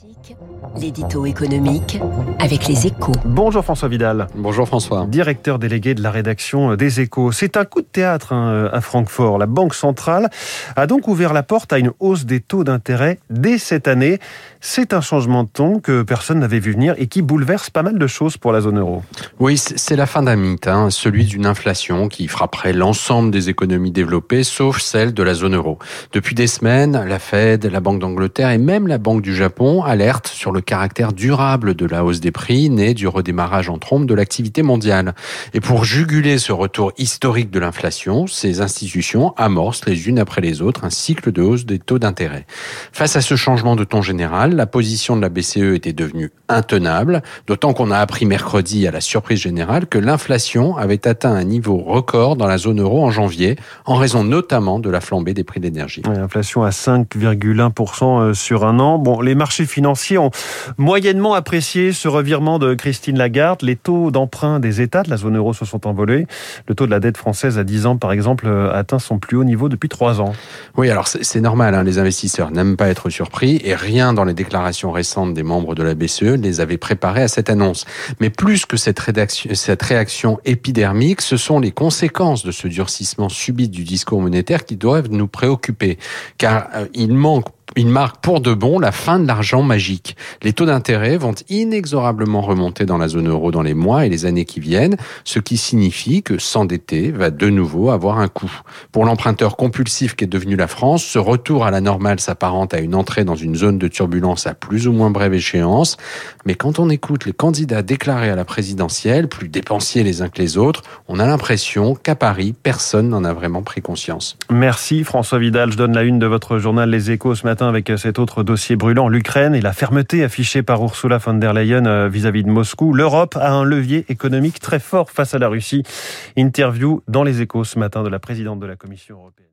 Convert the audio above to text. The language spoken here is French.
Classique, l'édito économique avec les échos. Bonjour François Vidal. Bonjour François. Directeur délégué de la rédaction des échos. C'est un coup de théâtre hein, à Francfort. La Banque centrale a donc ouvert la porte à une hausse des taux d'intérêt dès cette année. C'est un changement de ton que personne n'avait vu venir et qui bouleverse pas mal de choses pour la zone euro. Oui, c'est la fin d'un mythe, hein, celui d'une inflation qui frapperait l'ensemble des économies développées, sauf celle de la zone euro. Depuis des semaines, la Fed, la Banque d'Angleterre et même la Banque du Japon alertent sur le caractère durable de la hausse des prix née du redémarrage en trompe de l'activité mondiale. Et pour juguler ce retour historique de l'inflation, ces institutions amorcent les unes après les autres un cycle de hausse des taux d'intérêt. Face à ce changement de ton général, la position de la BCE était devenue intenable, d'autant qu'on a appris mercredi à la surprise générale que l'inflation avait atteint un niveau record dans la zone euro en janvier, en raison notamment de la flambée des prix d'énergie. L'inflation à 5,1% euh, sur un an. Bon, les marchés financiers ont moyennement apprécié ce revirement de Christine Lagarde. Les taux d'emprunt des États de la zone euro se sont envolés. Le taux de la dette française à 10 ans, par exemple, euh, atteint son plus haut niveau depuis 3 ans. Oui, alors c'est normal, hein, les investisseurs n'aiment pas être surpris et rien dans les déclarations récentes des membres de la BCE les avait préparés à cette annonce. Mais plus que cette réaction épidermique, ce sont les conséquences de ce durcissement subit du discours monétaire qui doivent nous préoccuper. Car euh, il manque il marque pour de bon la fin de l'argent magique. Les taux d'intérêt vont inexorablement remonter dans la zone euro dans les mois et les années qui viennent, ce qui signifie que s'endetter va de nouveau avoir un coût. Pour l'emprunteur compulsif qui est devenu la France, ce retour à la normale s'apparente à une entrée dans une zone de turbulence à plus ou moins brève échéance. Mais quand on écoute les candidats déclarés à la présidentielle, plus dépensiers les uns que les autres, on a l'impression qu'à Paris, personne n'en a vraiment pris conscience. Merci François Vidal. Je donne la une de votre journal Les Échos ce matin avec cet autre dossier brûlant, l'Ukraine et la fermeté affichée par Ursula von der Leyen euh, vis-à-vis de Moscou. L'Europe a un levier économique très fort face à la Russie. Interview dans les échos ce matin de la présidente de la Commission européenne.